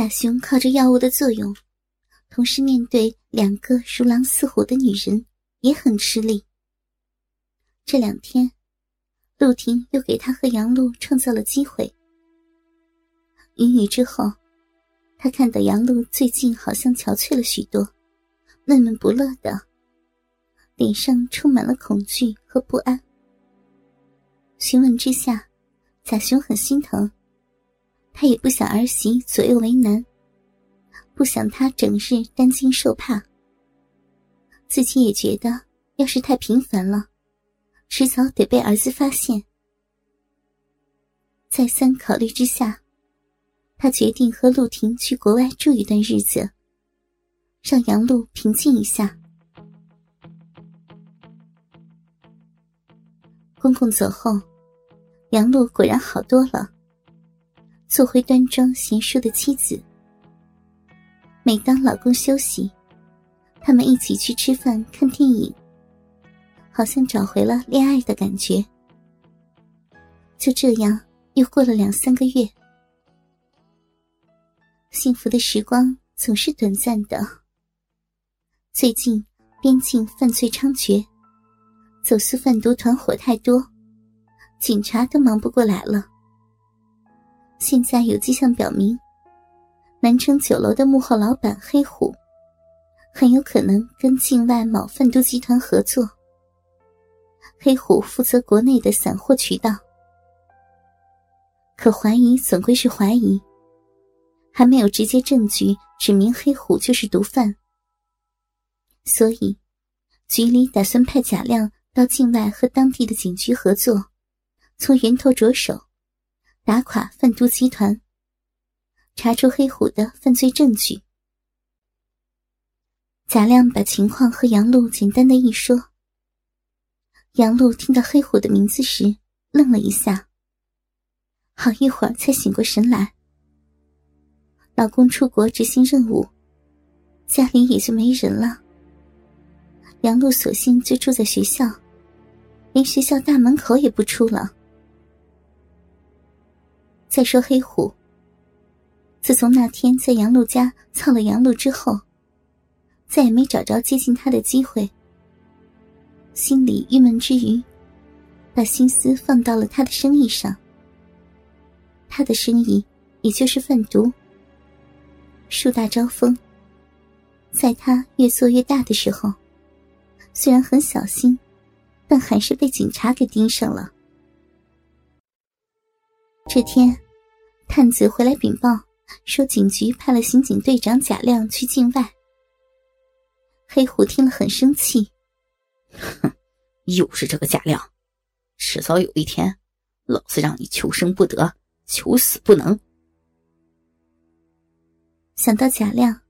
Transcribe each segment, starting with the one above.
贾雄靠着药物的作用，同时面对两个如狼似虎的女人，也很吃力。这两天，陆婷又给他和杨璐创造了机会。云雨之后，他看到杨璐最近好像憔悴了许多，闷闷不乐的，脸上充满了恐惧和不安。询问之下，贾雄很心疼。他也不想儿媳左右为难，不想她整日担惊受怕。自己也觉得，要是太频繁了，迟早得被儿子发现。再三考虑之下，他决定和陆婷去国外住一段日子，让杨璐平静一下。公公走后，杨璐果然好多了。做回端庄贤淑的妻子。每当老公休息，他们一起去吃饭、看电影，好像找回了恋爱的感觉。就这样，又过了两三个月。幸福的时光总是短暂的。最近，边境犯罪猖獗，走私贩毒团伙太多，警察都忙不过来了。现在有迹象表明，南城酒楼的幕后老板黑虎，很有可能跟境外某贩毒集团合作。黑虎负责国内的散货渠道，可怀疑总归是怀疑，还没有直接证据指明黑虎就是毒贩。所以，局里打算派贾亮到境外和当地的警局合作，从源头着手。打垮贩毒集团，查出黑虎的犯罪证据。贾亮把情况和杨璐简单的一说。杨璐听到黑虎的名字时，愣了一下，好一会儿才醒过神来。老公出国执行任务，家里也就没人了。杨璐索性就住在学校，连学校大门口也不出了。再说黑虎，自从那天在杨璐家操了杨璐之后，再也没找着接近他的机会。心里郁闷之余，把心思放到了他的生意上。他的生意也就是贩毒，树大招风。在他越做越大的时候，虽然很小心，但还是被警察给盯上了。这天，探子回来禀报说，警局派了刑警队长贾亮去境外。黑虎听了很生气，哼，又是这个贾亮，迟早有一天，老子让你求生不得，求死不能。想到贾亮，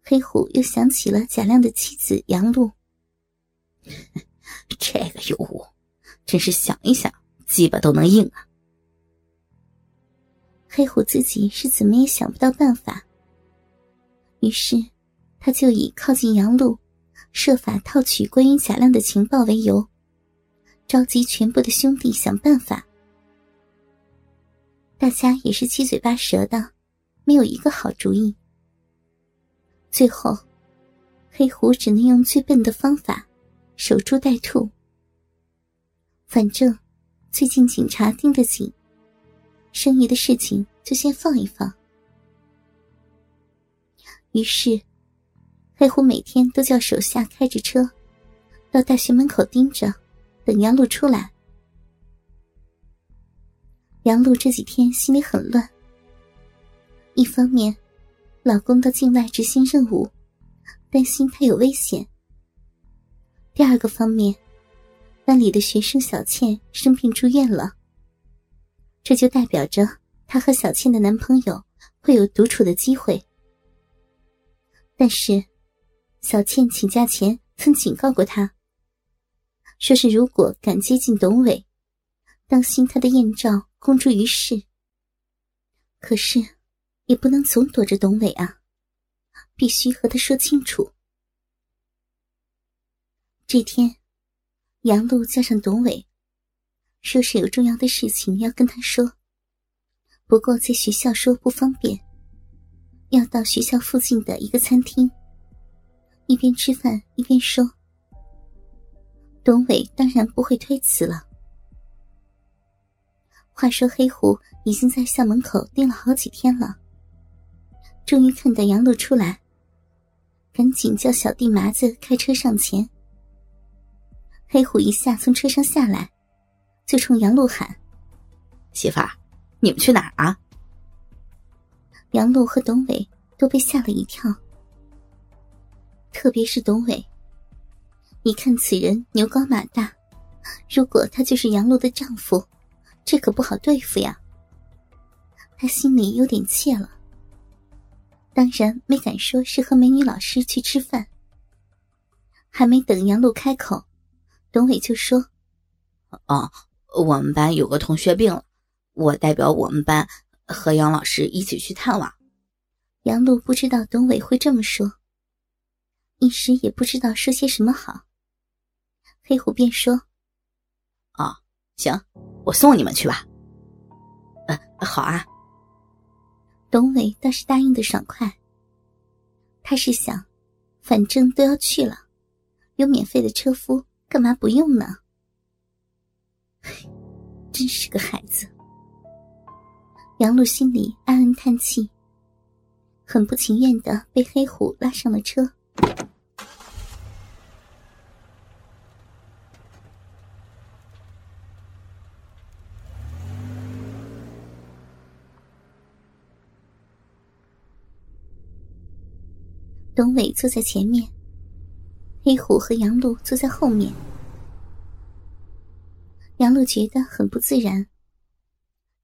黑虎又想起了贾亮的妻子杨璐。这个尤物，真是想一想，鸡巴都能硬啊！黑虎自己是怎么也想不到办法，于是他就以靠近杨路，设法套取关于贾亮的情报为由，召集全部的兄弟想办法。大家也是七嘴八舌的，没有一个好主意。最后，黑虎只能用最笨的方法，守株待兔。反正最近警察盯得紧。生意的事情就先放一放。于是，黑虎每天都叫手下开着车，到大学门口盯着，等杨璐出来。杨璐这几天心里很乱。一方面，老公到境外执行任务，担心他有危险；第二个方面，班里的学生小倩生病住院了。这就代表着她和小倩的男朋友会有独处的机会。但是，小倩请假前曾警告过她，说是如果敢接近董伟，当心他的艳照公诸于世。可是，也不能总躲着董伟啊，必须和他说清楚。这天，杨璐叫上董伟。说是有重要的事情要跟他说，不过在学校说不方便。要到学校附近的一个餐厅，一边吃饭一边说：“董伟当然不会推辞了。”话说黑虎已经在校门口盯了好几天了，终于看到杨露出来，赶紧叫小弟麻子开车上前。黑虎一下从车上下来，就冲杨露喊：“媳妇儿，你们去哪儿啊？”杨露和董伟都被吓了一跳，特别是董伟。你看此人牛高马大，如果他就是杨露的丈夫，这可不好对付呀。他心里有点怯了，当然没敢说是和美女老师去吃饭。还没等杨露开口，董伟就说：“哦，我们班有个同学病了，我代表我们班。”和杨老师一起去探望。杨璐不知道董伟会这么说，一时也不知道说些什么好。黑虎便说：“啊，行，我送你们去吧。”“嗯，好啊。”董伟倒是答应的爽快。他是想，反正都要去了，有免费的车夫，干嘛不用呢？真是个孩子。杨璐心里暗暗叹气，很不情愿的被黑虎拉上了车。董伟坐在前面，黑虎和杨璐坐在后面。杨露觉得很不自然。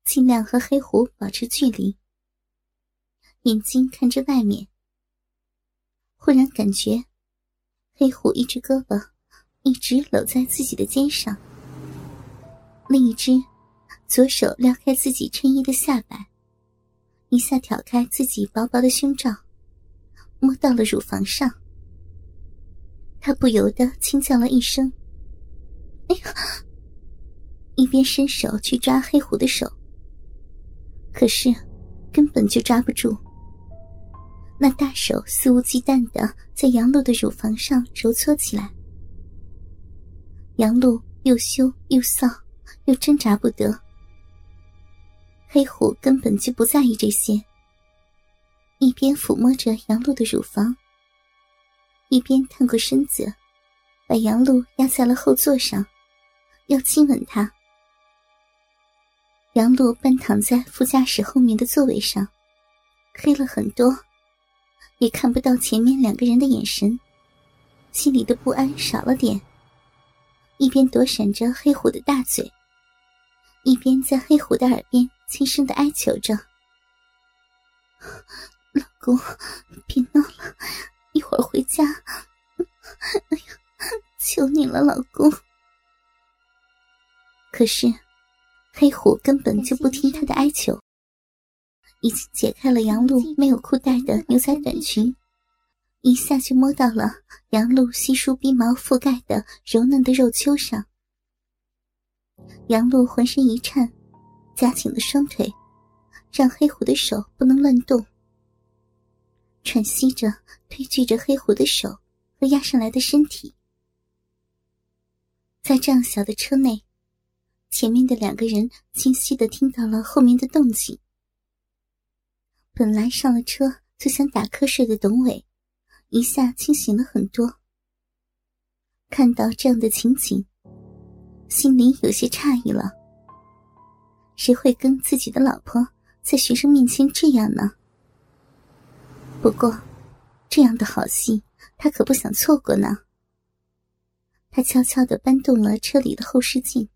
尽量和黑虎保持距离，眼睛看着外面。忽然感觉，黑虎一只胳膊一直搂在自己的肩上，另一只左手撩开自己衬衣的下摆，一下挑开自己薄薄的胸罩，摸到了乳房上。他不由得轻叫了一声：“哎呀！”边伸手去抓黑虎的手。可是，根本就抓不住。那大手肆无忌惮的在杨露的乳房上揉搓起来。杨露又羞又臊，又挣扎不得。黑虎根本就不在意这些，一边抚摸着杨露的乳房，一边探过身子，把杨露压在了后座上，要亲吻她。杨璐半躺在副驾驶后面的座位上，黑了很多，也看不到前面两个人的眼神，心里的不安少了点。一边躲闪着黑虎的大嘴，一边在黑虎的耳边轻声的哀求着：“老公，别闹了，一会儿回家。哎呀，求你了，老公。”可是。黑虎根本就不听他的哀求，已经解开了杨露没有裤带的牛仔短裙，一下就摸到了杨露稀疏鼻毛覆盖的柔嫩的肉丘上。杨露浑身一颤，夹紧了双腿，让黑虎的手不能乱动，喘息着推拒着黑虎的手和压上来的身体，在这样小的车内。前面的两个人清晰的听到了后面的动静。本来上了车就想打瞌睡的董伟，一下清醒了很多。看到这样的情景，心里有些诧异了。谁会跟自己的老婆在学生面前这样呢？不过，这样的好戏他可不想错过呢。他悄悄的搬动了车里的后视镜。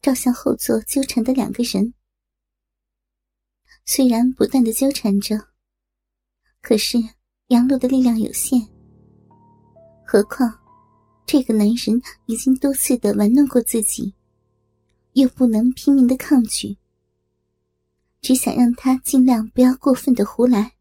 照向后座纠缠的两个人，虽然不断的纠缠着，可是杨璐的力量有限。何况，这个男人已经多次的玩弄过自己，又不能拼命的抗拒，只想让他尽量不要过分的胡来。